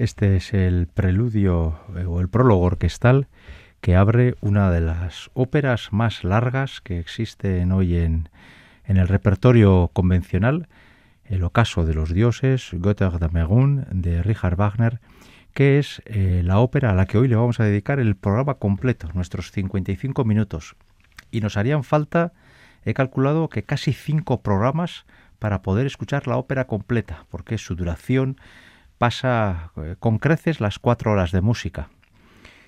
Este es el preludio eh, o el prólogo orquestal que abre una de las óperas más largas que existen hoy en, el repertorio convencional, el ocaso de los dioses, Götterdämmerung, de Richard Wagner, que es eh, la ópera a la que hoy le vamos a dedicar el programa completo, nuestros 55 minutos. Y nos harían falta, he calculado que casi cinco programas para poder escuchar la ópera completa, porque su duración pasa eh, con creces las cuatro horas de música.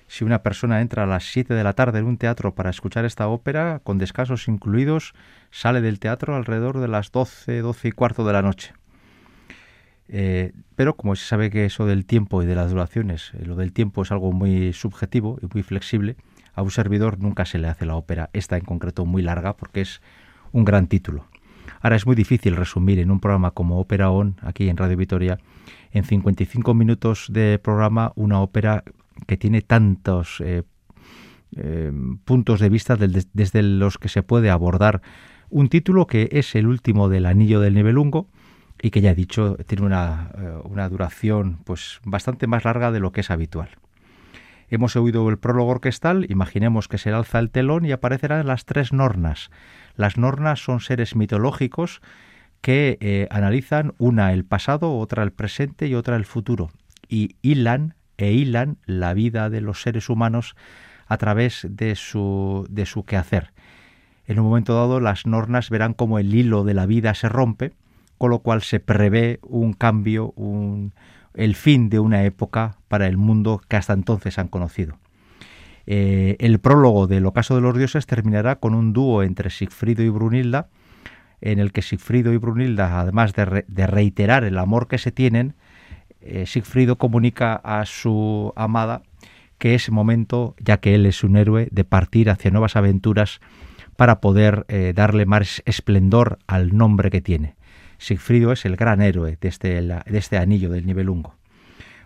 Si una persona entra a las siete de la tarde en un teatro para escuchar esta ópera, con descansos incluidos, sale del teatro alrededor de las doce, doce y cuarto de la noche. Eh, pero como se sabe que eso del tiempo y de las duraciones, eh, lo del tiempo es algo muy subjetivo y muy flexible, a un servidor nunca se le hace la ópera, esta en concreto muy larga, porque es un gran título. Ahora es muy difícil resumir en un programa como Ópera On, aquí en Radio Vitoria, en 55 minutos de programa una ópera que tiene tantos eh, eh, puntos de vista desde los que se puede abordar un título que es el último del Anillo del Nibelungo y que ya he dicho tiene una, eh, una duración pues bastante más larga de lo que es habitual. Hemos oído el prólogo orquestal, imaginemos que se alza el telón y aparecerán las tres nornas. Las nornas son seres mitológicos que eh, analizan una el pasado, otra el presente y otra el futuro. Y hilan e hilan la vida de los seres humanos a través de su, de su quehacer. En un momento dado las nornas verán como el hilo de la vida se rompe, con lo cual se prevé un cambio, un, el fin de una época para el mundo que hasta entonces han conocido. Eh, el prólogo del Ocaso de los Dioses terminará con un dúo entre Sigfrido y Brunilda, en el que Sigfrido y Brunilda, además de, reiterar el amor que se tienen, eh, Sigfrido comunica a su amada que es momento, ya que él es un héroe, de partir hacia nuevas aventuras para poder eh, darle más esplendor al nombre que tiene. Sigfrido es el gran héroe de este, este anillo del Nibelungo.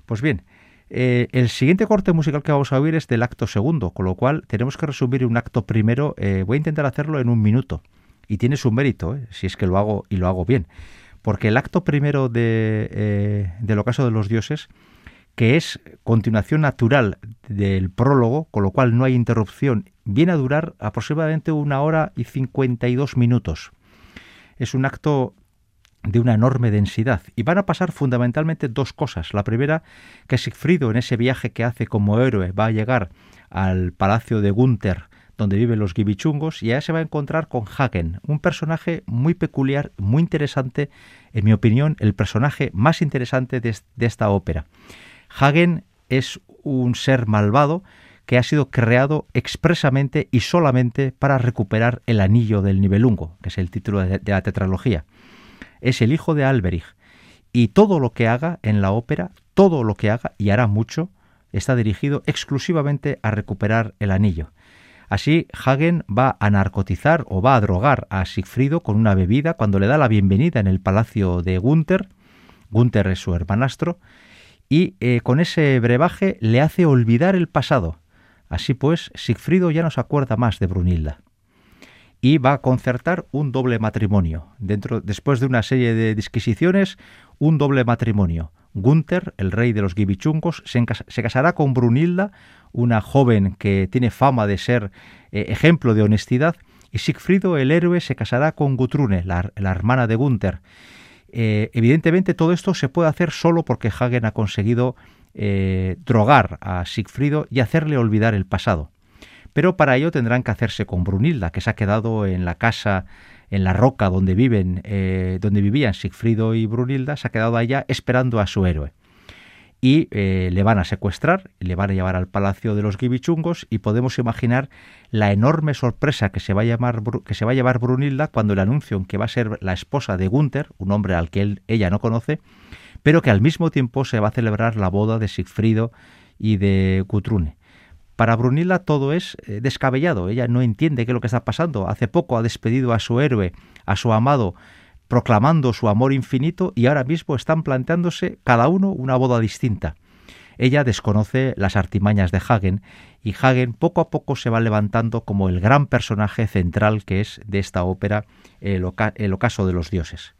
Pues bien, eh, el siguiente corte musical que vamos a oír es del acto segundo, con lo cual tenemos que resumir un acto primero. Eh, voy a intentar hacerlo en un minuto y tiene su mérito, eh, si es que lo hago y lo hago bien, porque el acto primero de, del ocaso de los dioses, que es continuación natural del prólogo, con lo cual no hay interrupción, viene a durar aproximadamente una hora y 52 minutos. Es un acto de una enorme densidad. Y van a pasar fundamentalmente dos cosas. La primera, que Sigfrido en ese viaje que hace como héroe va a llegar al palacio de Gunther, donde viven los gibichungos, y allá se va a encontrar con Hagen, un personaje muy peculiar, muy interesante, en mi opinión, el personaje más interesante de, esta ópera. Hagen es un ser malvado que ha sido creado expresamente y solamente para recuperar el anillo del Nibelungo, que es el título de la tetralogía es el hijo de Alberich. Y todo lo que haga en la ópera, todo lo que haga, y hará mucho, está dirigido exclusivamente a recuperar el anillo. Así, Hagen va a narcotizar o va a drogar a Sigfrido con una bebida cuando le da la bienvenida en el palacio de Gunther. Gunther es su hermanastro. Y eh, con ese brebaje le hace olvidar el pasado. Así pues, Sigfrido ya no se acuerda más de Brunilda y va a concertar un doble matrimonio. Dentro, después de una serie de disquisiciones, un doble matrimonio. Gunther, el rey de los gibichungos, se, casará con Brunilda, una joven que tiene fama de ser eh, ejemplo de honestidad, y Sigfrido, el héroe, se casará con Gutrune, la, hermana de Gunther. Eh, evidentemente todo esto se puede hacer solo porque Hagen ha conseguido eh, drogar a Sigfrido y hacerle olvidar el pasado pero para ello tendrán que hacerse con Brunilda, que se ha quedado en la casa, en la roca donde viven, eh, donde vivían Sigfrido y Brunilda, se ha quedado allá esperando a su héroe. Y eh, le van a secuestrar, le van a llevar al palacio de los Gibichungos y podemos imaginar la enorme sorpresa que se, va a llamar, que se va a llevar Brunilda cuando le anuncian que va a ser la esposa de Gunther, un hombre al que ella no conoce, pero que al mismo tiempo se va a celebrar la boda de Sigfrido y de Gutrune. Para Brunilda todo es eh, descabellado, ella no entiende qué es lo que está pasando. Hace poco ha despedido a su héroe, a su amado, proclamando su amor infinito y ahora mismo están planteándose cada uno una boda distinta. Ella desconoce las artimañas de Hagen y Hagen poco a poco se va levantando como el gran personaje central que es de esta ópera, el, ocaso de los dioses.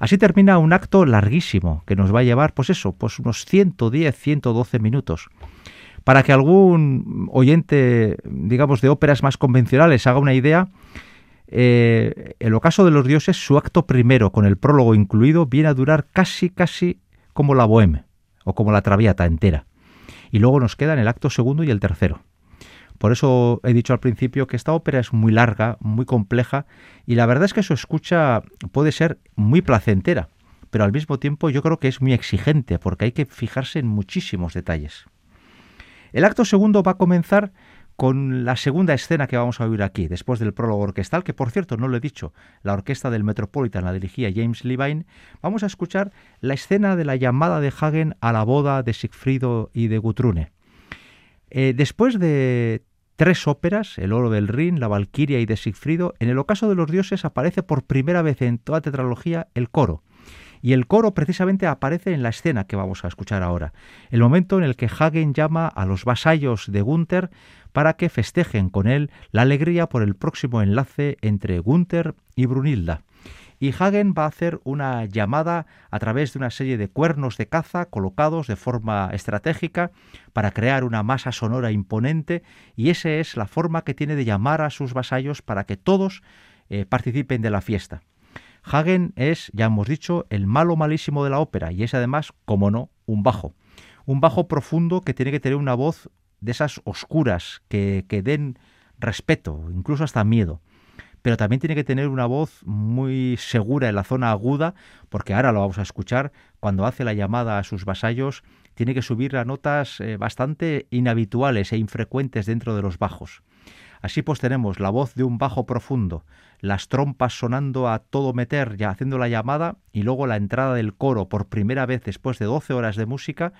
Así termina un acto larguísimo que nos va a llevar, pues eso, pues unos 110, 112 minutos. Para que algún oyente, digamos, de óperas más convencionales haga una idea, eh, el ocaso de los dioses, su acto primero, con el prólogo incluido, viene a durar casi, casi como la boheme o como la traviata entera. Y luego nos quedan el acto segundo y el tercero. Por eso he dicho al principio que esta ópera es muy larga, muy compleja, y la verdad es que su escucha puede ser muy placentera, pero al mismo tiempo yo creo que es muy exigente, porque hay que fijarse en muchísimos detalles. El acto segundo va a comenzar con la segunda escena que vamos a oír aquí, después del prólogo orquestal, que por cierto no lo he dicho, la orquesta del Metropolitan la dirigía James Levine, vamos a escuchar la escena de la llamada de Hagen a la boda de Sigfrido y de Gutrune. Eh, después de tres óperas, El oro del Rin, La Valquiria y de Sigfrido, en el ocaso de los dioses aparece por primera vez en toda tetralogía el coro. Y el coro precisamente aparece en la escena que vamos a escuchar ahora, el momento en el que Hagen llama a los vasallos de Gunther para que festejen con él la alegría por el próximo enlace entre Gunther y Brunilda. Y Hagen va a hacer una llamada a través de una serie de cuernos de caza colocados de forma estratégica para crear una masa sonora imponente y esa es la forma que tiene de llamar a sus vasallos para que todos eh, participen de la fiesta. Hagen es, ya hemos dicho, el malo malísimo de la ópera y es además, como no, un bajo. Un bajo profundo que tiene que tener una voz de esas oscuras que, den respeto, incluso hasta miedo pero también tiene que tener una voz muy segura en la zona aguda, porque ahora lo vamos a escuchar, cuando hace la llamada a sus vasallos, tiene que subir a notas eh, bastante inhabituales e infrecuentes dentro de los bajos. Así pues tenemos la voz de un bajo profundo, las trompas sonando a todo meter ya haciendo la llamada y luego la entrada del coro por primera vez después de 12 horas de música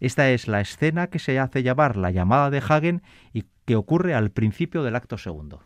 esta es la escena que se hace llamar la llamada de Hagen y que ocurre al principio del acto segundo.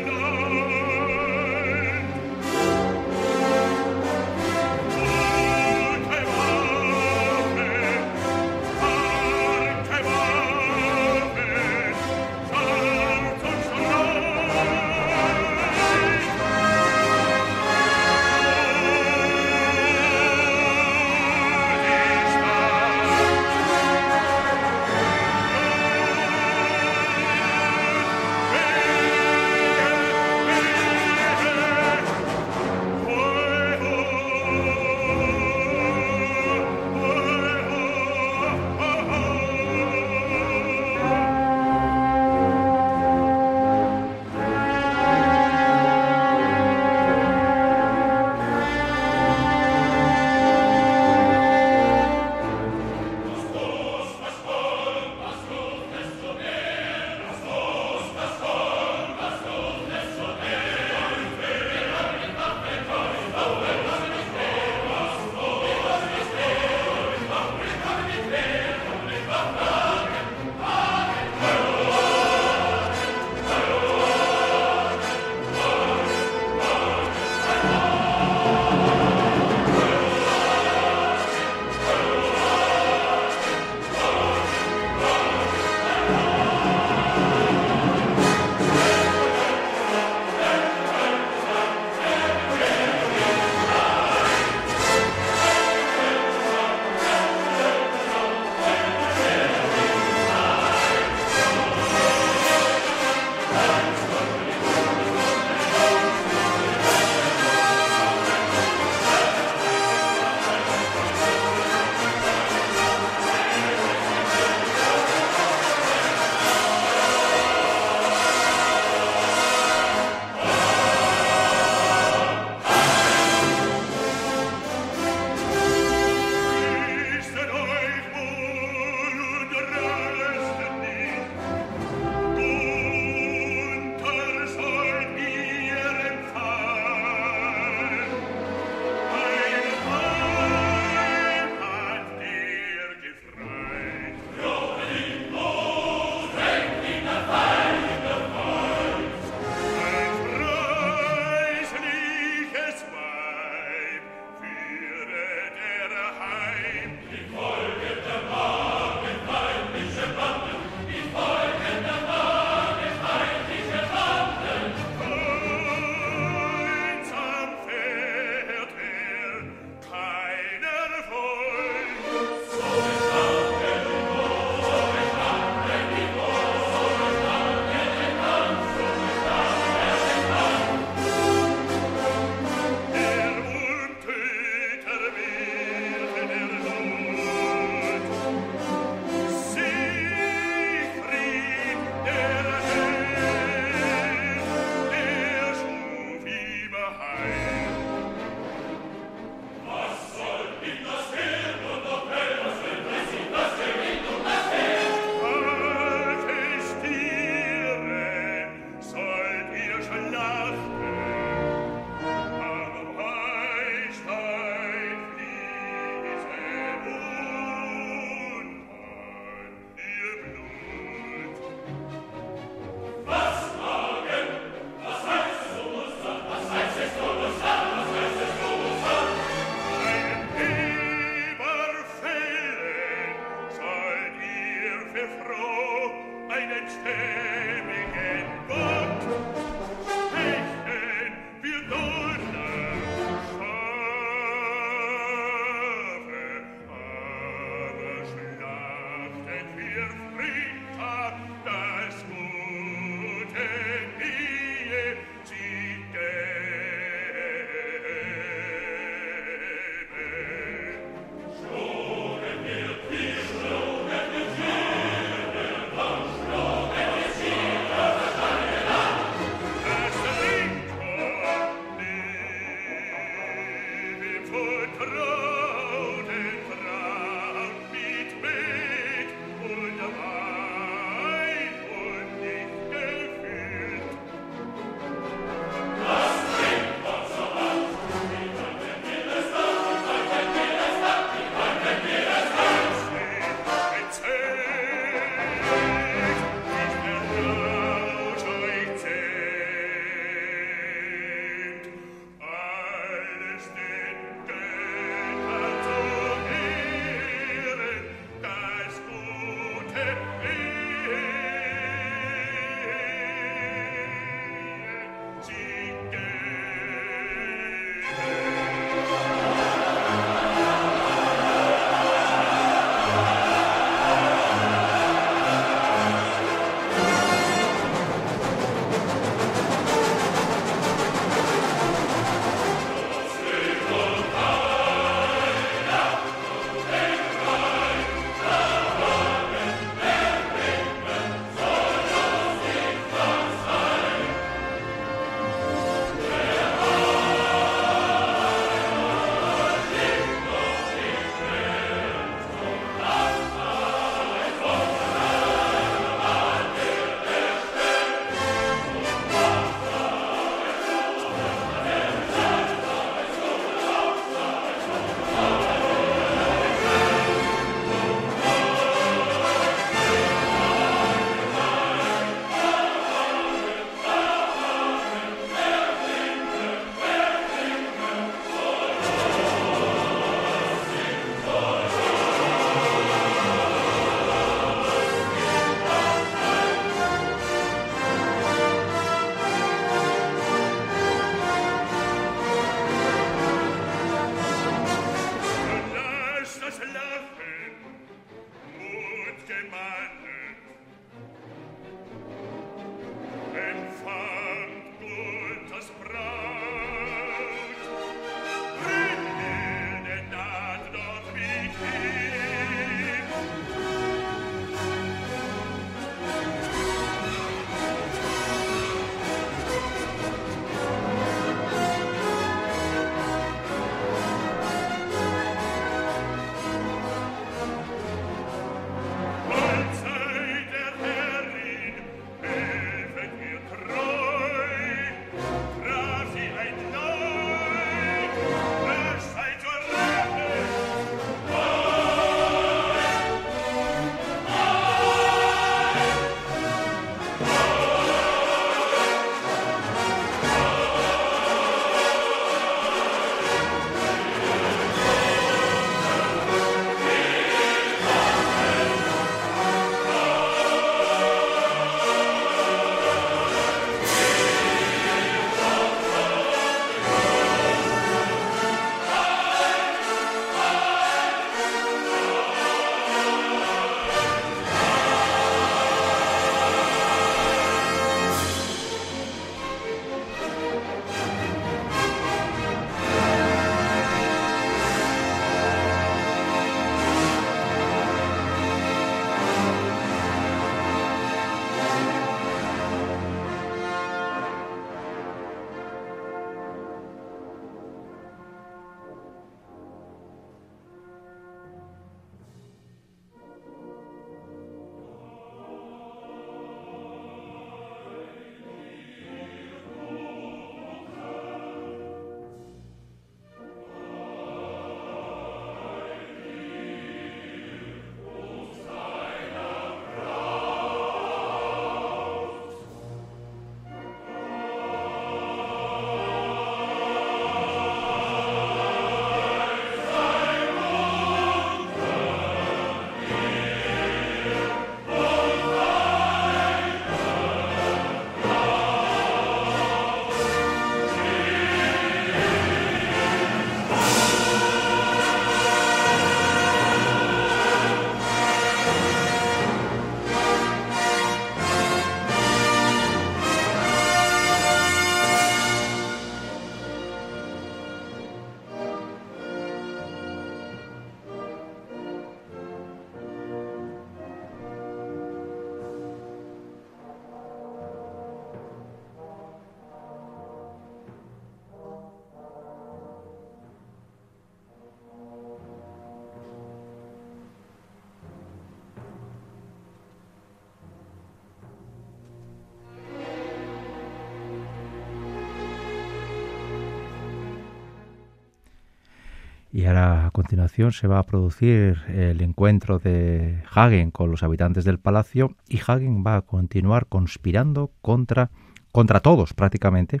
Y ahora a continuación se va a producir el encuentro de Hagen con los habitantes del palacio y Hagen va a continuar conspirando contra, contra todos prácticamente,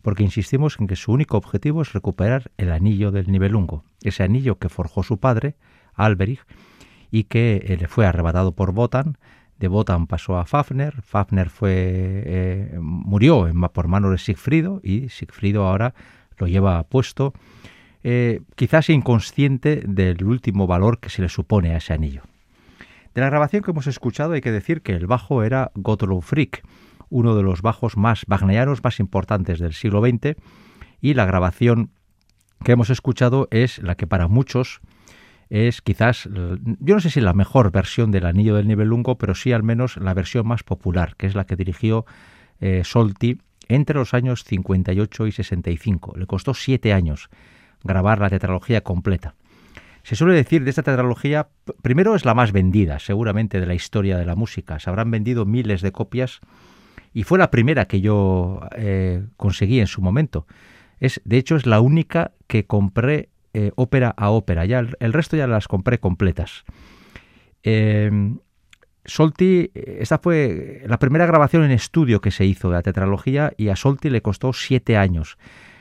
porque insistimos en que su único objetivo es recuperar el anillo del Nibelungo, ese anillo que forjó su padre, Alberich, y que eh, le fue arrebatado por Botan. De Botan pasó a Fafner, Fafner fue, eh, murió por manos de Sigfrido y Sigfrido ahora lo lleva puesto eh, quizás inconsciente del último valor que se le supone a ese anillo. De la grabación que hemos escuchado hay que decir que el bajo era Gottlob Frick, uno de los bajos más wagnerianos más importantes del siglo XX, y la grabación que hemos escuchado es la que para muchos es quizás, yo no sé si la mejor versión del Anillo del Nibelungo, pero sí al menos la versión más popular, que es la que dirigió eh, Solti entre los años 58 y 65. Le costó siete años grabar la tetralogía completa. Se suele decir de esta tetralogía, primero es la más vendida, seguramente, de la historia de la música. Se habrán vendido miles de copias y fue la primera que yo eh, conseguí en su momento. Es, de hecho, es la única que compré eh, ópera a ópera. Ya el, resto ya las compré completas. Em, Solti, esta fue la primera grabación en estudio que se hizo de la tetralogía y a Solti le costó siete años.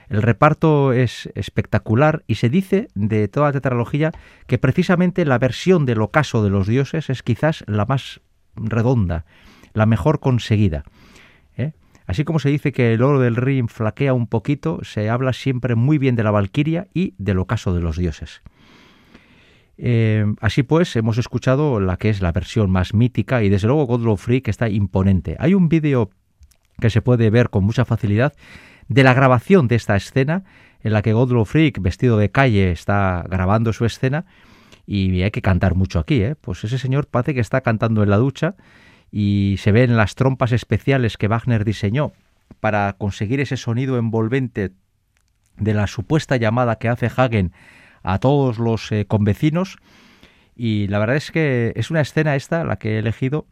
El reparto es espectacular y se dice de toda la tetralogía que precisamente la versión del ocaso de los dioses es quizás la más redonda, la mejor conseguida. ¿eh? Así como se dice que el oro del Rin flaquea un poquito, se habla siempre muy bien de la Valquiria y del ocaso de los dioses. Eh, así pues, hemos escuchado la que es la versión más mítica y desde luego Godlow Free que está imponente. Hay un vídeo que se puede ver con mucha facilidad de la grabación de esta escena en la que Godlow Freak, vestido de calle, está grabando su escena y hay que cantar mucho aquí, ¿eh? Pues ese señor parece que está cantando en la ducha y se ven las trompas especiales que Wagner diseñó para conseguir ese sonido envolvente de la supuesta llamada que hace Hagen a todos los eh, convecinos y la verdad es que es una escena esta la que he elegido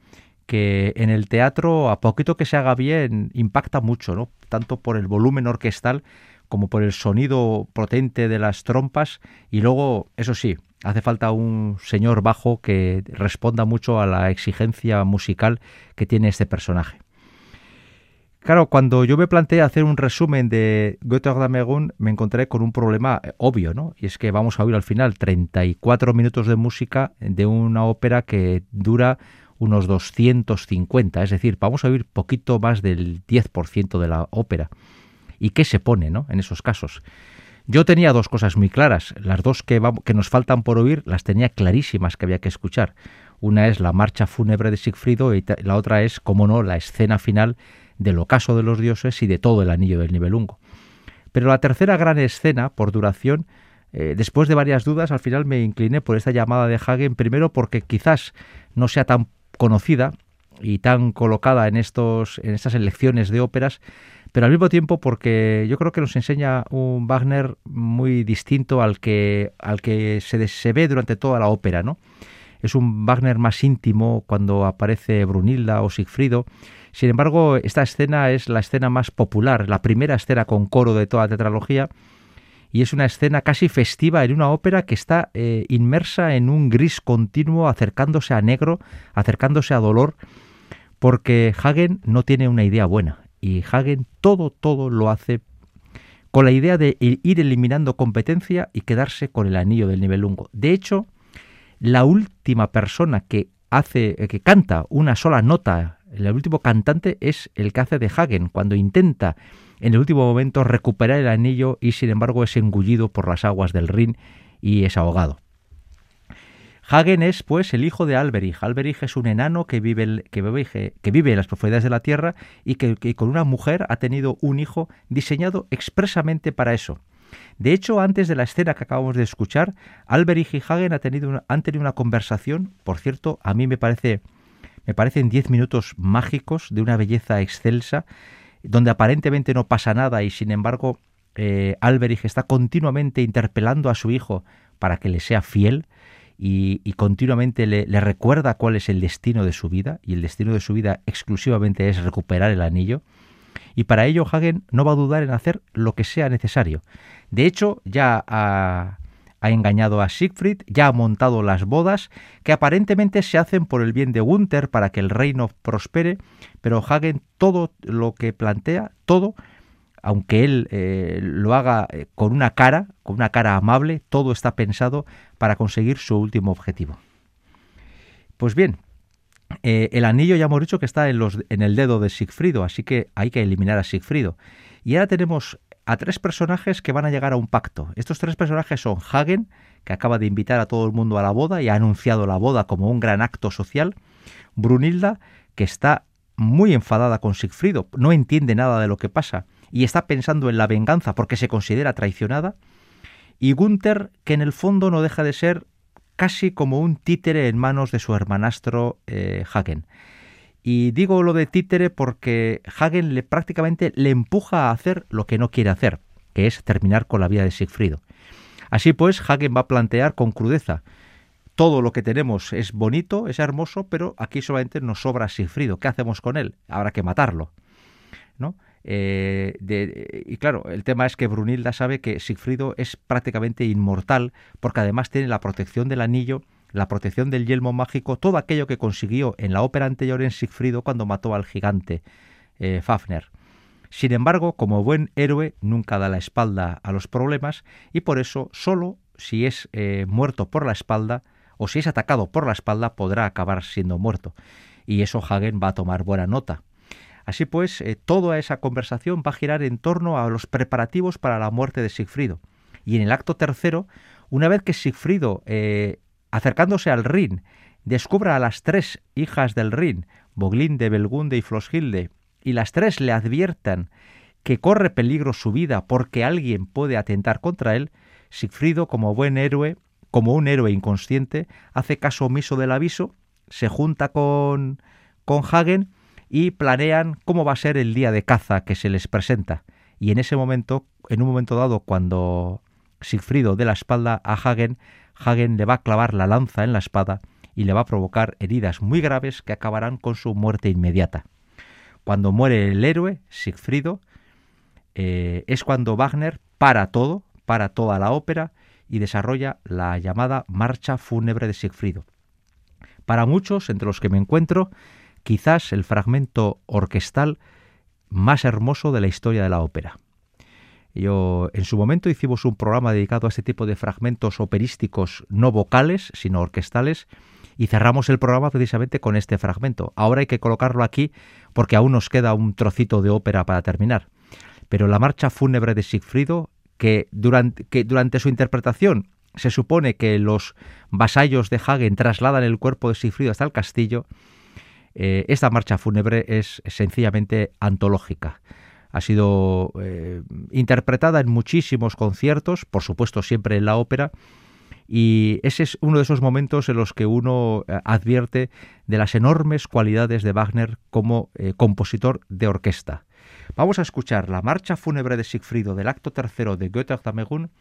que en el teatro, a poquito que se haga bien, impacta mucho, ¿no? Tanto por el volumen orquestal como por el sonido potente de las trompas y luego, eso sí, hace falta un señor bajo que responda mucho a la exigencia musical que tiene este personaje. Claro, cuando yo me planteé hacer un resumen de Götterdammerung, me encontré con un problema eh, obvio, ¿no? Y es que vamos a oír al final 34 minutos de música de una ópera que dura unos 250, es decir, vamos a oír poquito más del 10% de la ópera. ¿Y qué se pone ¿no? en esos casos? Yo tenía dos cosas muy claras, las dos que, que nos faltan por oír las tenía clarísimas que había que escuchar. Una es la marcha fúnebre de Sigfrido y la otra es, como no, la escena final del ocaso de los dioses y de todo el anillo del Nibelungo. Pero la tercera gran escena, por duración, eh, después de varias dudas, al final me incliné por esta llamada de Hagen, primero porque quizás no sea tan conocida y tan colocada en, estos, en estas elecciones de óperas, pero al mismo tiempo porque yo creo que nos enseña un Wagner muy distinto al que, al que se, ve durante toda la ópera, ¿no? Es un Wagner más íntimo cuando aparece Brunilda o Sigfrido. Sin embargo, esta escena es la escena más popular, la primera escena con coro de toda la tetralogía, y es una escena casi festiva en una ópera que está eh, inmersa en un gris continuo, acercándose a negro, acercándose a dolor, porque Hagen no tiene una idea buena y Hagen todo, todo lo hace con la idea de ir eliminando competencia y quedarse con el anillo del nivel lungo. De hecho, la última persona que hace, eh, que canta una sola nota, el último cantante es el que hace de Hagen, cuando intenta en el último momento recuperar el anillo y sin embargo es engullido por las aguas del Rin y es ahogado. Hagen es, pues, el hijo de Alberich. Alberich es un enano que vive, que vive, que vive en las profundidades de la tierra y que, con una mujer ha tenido un hijo diseñado expresamente para eso. De hecho, antes de la escena que acabamos de escuchar, Alberich y Hagen han tenido una, han tenido una conversación, por cierto, a mí me parece me parecen diez minutos mágicos de una belleza excelsa donde aparentemente no pasa nada y sin embargo eh, Alberich está continuamente interpelando a su hijo para que le sea fiel y, continuamente le, le, recuerda cuál es el destino de su vida y el destino de su vida exclusivamente es recuperar el anillo y para ello Hagen no va a dudar en hacer lo que sea necesario. De hecho, ya a, ha engañado a Siegfried, ya ha montado las bodas, que aparentemente se hacen por el bien de Gunther para que el reino prospere, pero Hagen todo lo que plantea, todo, aunque él eh, lo haga eh, con una cara, con una cara amable, todo está pensado para conseguir su último objetivo. Pues bien, eh, el anillo ya hemos dicho que está en, en el dedo de Sigfrido, así que hay que eliminar a Sigfrido. Y ahora tenemos a tres personajes que van a llegar a un pacto. Estos tres personajes son Hagen, que acaba de invitar a todo el mundo a la boda y ha anunciado la boda como un gran acto social. Brunilda, que está muy enfadada con Sigfrido, no entiende nada de lo que pasa y está pensando en la venganza porque se considera traicionada. Y Gunther, que en el fondo no deja de ser casi como un títere en manos de su hermanastro eh, Hagen. Y digo lo de títere porque Hagen le prácticamente le empuja a hacer lo que no quiere hacer, que es terminar con la vida de Sigfrido. Así pues, Hagen va a plantear con crudeza, todo lo que tenemos es bonito, es hermoso, pero aquí solamente nos sobra Sigfrido. ¿Qué hacemos con él? Habrá que matarlo. ¿no? Eh, y claro, el tema es que Brunilda sabe que Sigfrido es prácticamente inmortal, porque además tiene la protección del anillo la protección del yelmo mágico, todo aquello que consiguió en la ópera anterior en Sigfrido cuando mató al gigante eh, Fafner. Sin embargo, como buen héroe, nunca da la espalda a los problemas y por eso solo si es eh, muerto por la espalda o si es atacado por la espalda podrá acabar siendo muerto. Y eso Hagen va a tomar buena nota. Así pues, eh, toda esa conversación va a girar en torno a los preparativos para la muerte de Sigfrido. Y en el acto tercero, una vez que Sigfrido Acercándose al Rin, descubra a las tres hijas del Rin, Boglinde, Belgunde y Floshilde, y las tres le adviertan que corre peligro su vida porque alguien puede atentar contra él, Sigfrido, como buen héroe, como un héroe inconsciente, hace caso omiso del aviso, se junta con, con Hagen y planean cómo va a ser el día de caza que se les presenta. Y en ese momento, en un momento dado, cuando Sigfrido de la espalda a Hagen, Hagen le va a clavar la lanza en la espada y le va a provocar heridas muy graves que acabarán con su muerte inmediata. Cuando muere el héroe, Sigfrido, eh, es cuando Wagner para todo, para toda la ópera y desarrolla la llamada Marcha fúnebre de Sigfrido. Para muchos, entre los que me encuentro, quizás el fragmento orquestal más hermoso de la historia de la ópera. Yo, en su momento hicimos un programa dedicado a este tipo de fragmentos operísticos no vocales, sino orquestales, y cerramos el programa precisamente con este fragmento. Ahora hay que colocarlo aquí porque aún nos queda un trocito de ópera para terminar. Pero la marcha fúnebre de Sigfrido, que durante, que durante su interpretación se supone que los vasallos de Hagen trasladan el cuerpo de Sigfrido hasta el castillo, eh, esta marcha fúnebre es sencillamente antológica ha sido eh, interpretada en muchísimos conciertos, por supuesto siempre en la ópera, y ese es uno de esos momentos en los que uno eh, advierte de las enormes cualidades de Wagner como eh, compositor de orquesta. Vamos a escuchar la marcha fúnebre de Sigfrido del acto tercero de Goethe Octamegun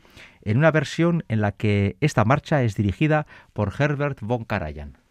en una versión en la que esta marcha es dirigida por Herbert von Karajan.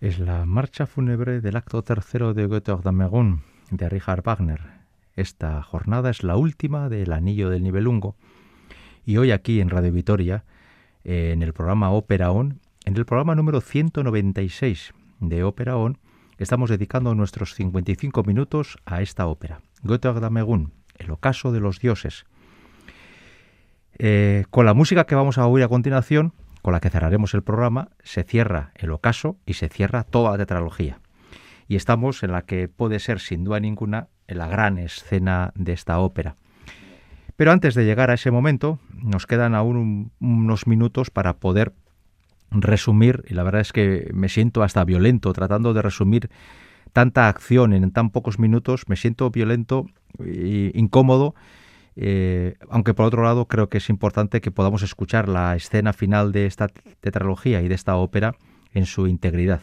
Es la marcha fúnebre del acto tercero de Götter Dameron de Richard Wagner. Esta jornada es la última del Anillo del Nibelungo. Y hoy aquí en Radio Vitoria, en el programa Ópera On, en el programa número 196 de Ópera On, estamos dedicando nuestros 55 minutos a esta ópera, Götter Damegun, el ocaso de los dioses. Eh, con la música que vamos a oír a continuación, con la que cerraremos el programa, se cierra el ocaso y se cierra toda la tetralogía. Y estamos en la que puede ser sin duda ninguna la gran escena de esta ópera. Pero antes de llegar a ese momento, nos quedan aún unos minutos para poder resumir, y la verdad es que me siento hasta violento tratando de resumir tanta acción en tan pocos minutos, me siento violento e incómodo eh, aunque por otro lado creo que es importante que podamos escuchar la escena final de esta tetralogía y de esta ópera en su integridad.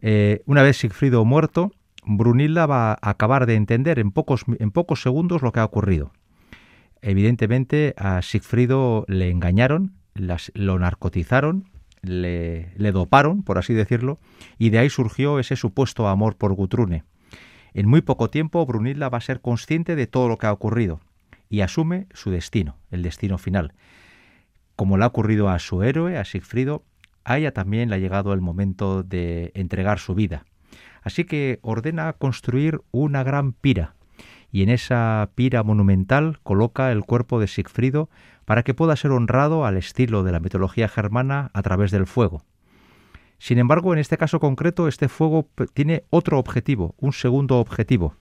Eh, una vez Sigfrido muerto, Brunilda va a acabar de entender en pocos, segundos lo que ha ocurrido. Evidentemente a Sigfrido le engañaron, lo narcotizaron, le, le doparon, por así decirlo, y de ahí surgió ese supuesto amor por Gutrune. En muy poco tiempo, Brunilda va a ser consciente de todo lo que ha ocurrido y asume su destino, el destino final. Como le ha ocurrido a su héroe, a Sigfrido, a ella también le ha llegado el momento de entregar su vida. Así que ordena construir una gran pira, y en esa pira monumental coloca el cuerpo de Sigfrido para que pueda ser honrado al estilo de la mitología germana a través del fuego. Sin embargo, en este caso concreto, este fuego tiene otro objetivo, un segundo objetivo.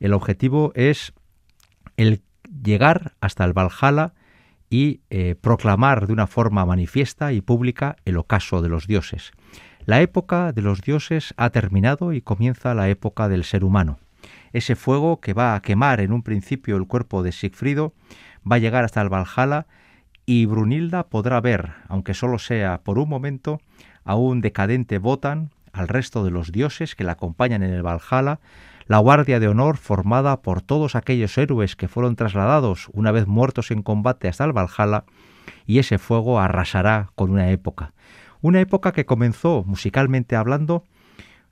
El objetivo es el llegar hasta el Valhalla y eh, proclamar de una forma manifiesta y pública el ocaso de los dioses. La época de los dioses ha terminado y comienza la época del ser humano. Ese fuego que va a quemar en un principio el cuerpo de Sigfrido va a llegar hasta el Valhalla y Brunilda podrá ver, aunque solo sea por un momento, a un decadente Botan, al resto de los dioses que la acompañan en el Valhalla, la guardia de honor formada por todos aquellos héroes que fueron trasladados una vez muertos en combate hasta el Valhalla, y ese fuego arrasará con una época. Una época que comenzó, musicalmente hablando,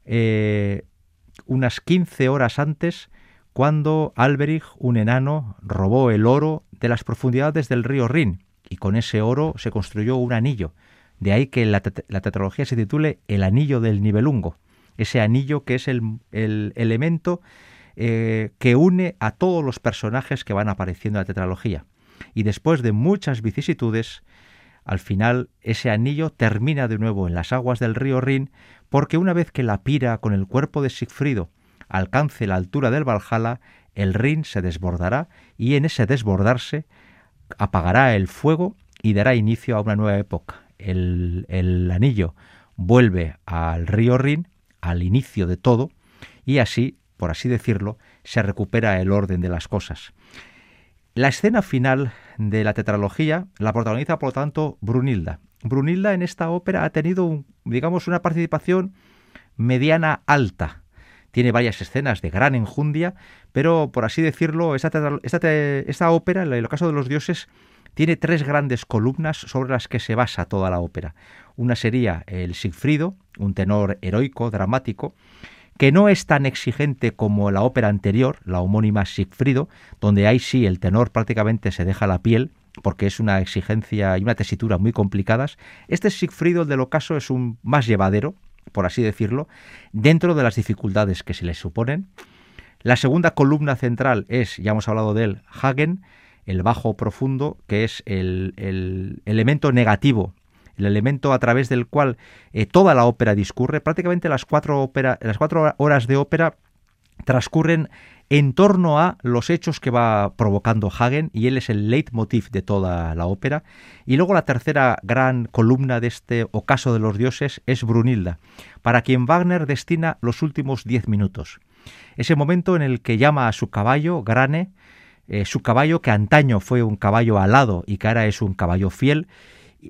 eh, unas 15 horas antes, cuando Alberich, un enano, robó el oro de las profundidades del río Rin, y con ese oro se construyó un anillo, de ahí que la, tetralogía se titule El anillo del nivelungo, ese anillo que es el, elemento eh, que une a todos los personajes que van apareciendo en la tetralogía. Y después de muchas vicisitudes, al final ese anillo termina de nuevo en las aguas del río Rin, porque una vez que la pira con el cuerpo de Sigfrido alcance la altura del Valhalla, el Rin se desbordará y en ese desbordarse apagará el fuego y dará inicio a una nueva época, el, anillo vuelve al río Rin, al inicio de todo, y así, por así decirlo, se recupera el orden de las cosas. La escena final de la tetralogía la protagoniza, por lo tanto, Brunilda. Brunilda en esta ópera ha tenido, digamos, una participación mediana alta. Tiene varias escenas de gran enjundia, pero, por así decirlo, esta, esta ópera, en el caso de los dioses, tiene tres grandes columnas sobre las que se basa toda la ópera. Una sería el Sigfrido, un tenor heroico, dramático, que no es tan exigente como la ópera anterior, la homónima Sigfrido, donde ahí sí el tenor prácticamente se deja la piel, porque es una exigencia y una tesitura muy complicadas. Este Sigfrido, el del ocaso, es un más llevadero, por así decirlo, dentro de las dificultades que se le suponen. La segunda columna central es, ya hemos hablado de él, Hagen, el bajo profundo, que es el, elemento negativo, el elemento a través del cual eh, toda la ópera discurre. Prácticamente las cuatro, ópera, las cuatro horas de ópera transcurren en torno a los hechos que va provocando Hagen y él es el leitmotiv de toda la ópera. Y luego la tercera gran columna de este ocaso de los dioses es Brunilda, para quien Wagner destina los últimos diez minutos. Ese momento en el que llama a su caballo, Grane, eh, su caballo, que antaño fue un caballo alado y que ahora es un caballo fiel,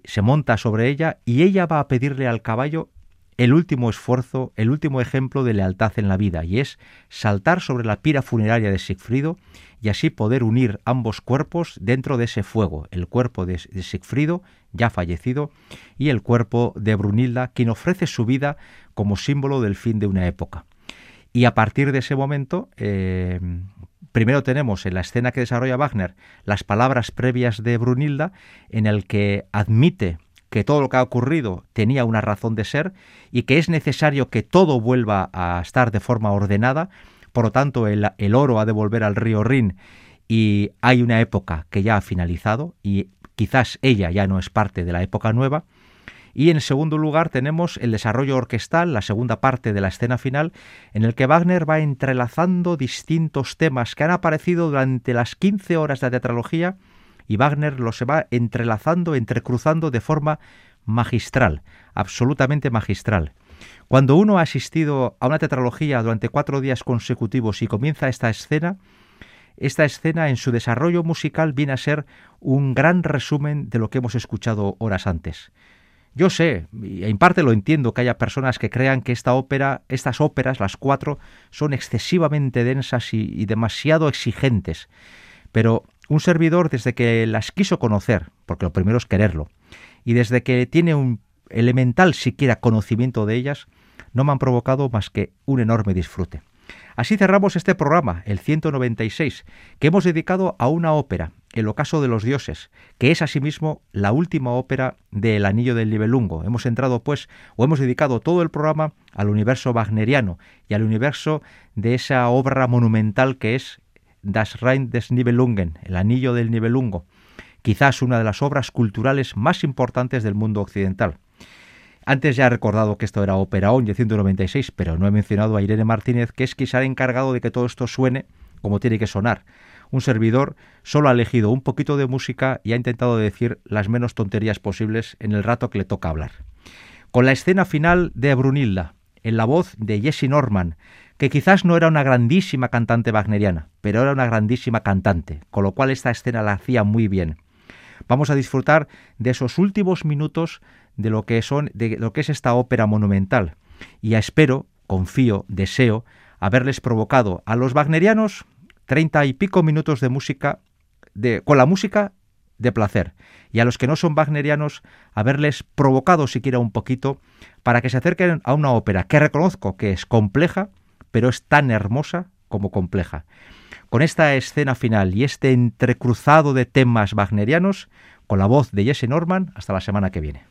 se monta sobre ella y ella va a pedirle al caballo el último esfuerzo, el último ejemplo de lealtad en la vida, y es saltar sobre la pira funeraria de Sigfrido y así poder unir ambos cuerpos dentro de ese fuego, el cuerpo de, Sigfrido, ya fallecido, y el cuerpo de Brunilda, quien ofrece su vida como símbolo del fin de una época. Y a partir de ese momento, eh, primero tenemos en la escena que desarrolla Wagner las palabras previas de Brunilda, en el que admite que todo lo que ha ocurrido tenía una razón de ser y que es necesario que todo vuelva a estar de forma ordenada, por lo tanto el, oro ha de volver al río Rin y hay una época que ya ha finalizado y quizás ella ya no es parte de la época nueva. Y en segundo lugar tenemos el desarrollo orquestal, la segunda parte de la escena final, en el que Wagner va entrelazando distintos temas que han aparecido durante las 15 horas de teatrología y Wagner los va entrelazando, entrecruzando de forma magistral, absolutamente magistral. Cuando uno ha asistido a una tetralogía durante cuatro días consecutivos y comienza esta escena, esta escena en su desarrollo musical viene a ser un gran resumen de lo que hemos escuchado horas antes. Yo sé, y en parte lo entiendo, que haya personas que crean que esta ópera, estas óperas, las cuatro, son excesivamente densas y, y demasiado exigentes. Pero un servidor desde que las quiso conocer, porque lo primero es quererlo, y desde que tiene un elemental siquiera conocimiento de ellas, no me han provocado más que un enorme disfrute. Así cerramos este programa, el 196, que hemos dedicado a una ópera, El ocaso de los dioses, que es asimismo la última ópera del Anillo del Nibelungo. Hemos entrado, pues, o hemos dedicado todo el programa al universo wagneriano y al universo de esa obra monumental que es Das Rein des Nibelungen, el Anillo del Nibelungo, quizás una de las obras culturales más importantes del mundo occidental. Antes ya he recordado que esto era Ópera de 196, pero no he mencionado a Irene Martínez, que es quizá el encargado de que todo esto suene como tiene que sonar. Un servidor solo ha elegido un poquito de música y ha intentado decir las menos tonterías posibles en el rato que le toca hablar. Con la escena final de Brunilda, en la voz de Jessie Norman, que quizás no era una grandísima cantante wagneriana, pero era una grandísima cantante, con lo cual esta escena la hacía muy bien. Vamos a disfrutar de esos últimos minutos de lo que son de lo que es esta ópera monumental y espero, confío, deseo haberles provocado a los wagnerianos treinta y pico minutos de música de, con la música de placer y a los que no son wagnerianos haberles provocado siquiera un poquito para que se acerquen a una ópera que reconozco que es compleja, pero es tan hermosa como compleja. Con esta escena final y este entrecruzado de temas wagnerianos, con la voz de Jesse Norman, hasta la semana que viene.